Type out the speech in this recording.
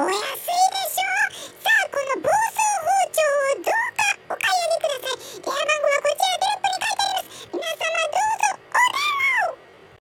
おやす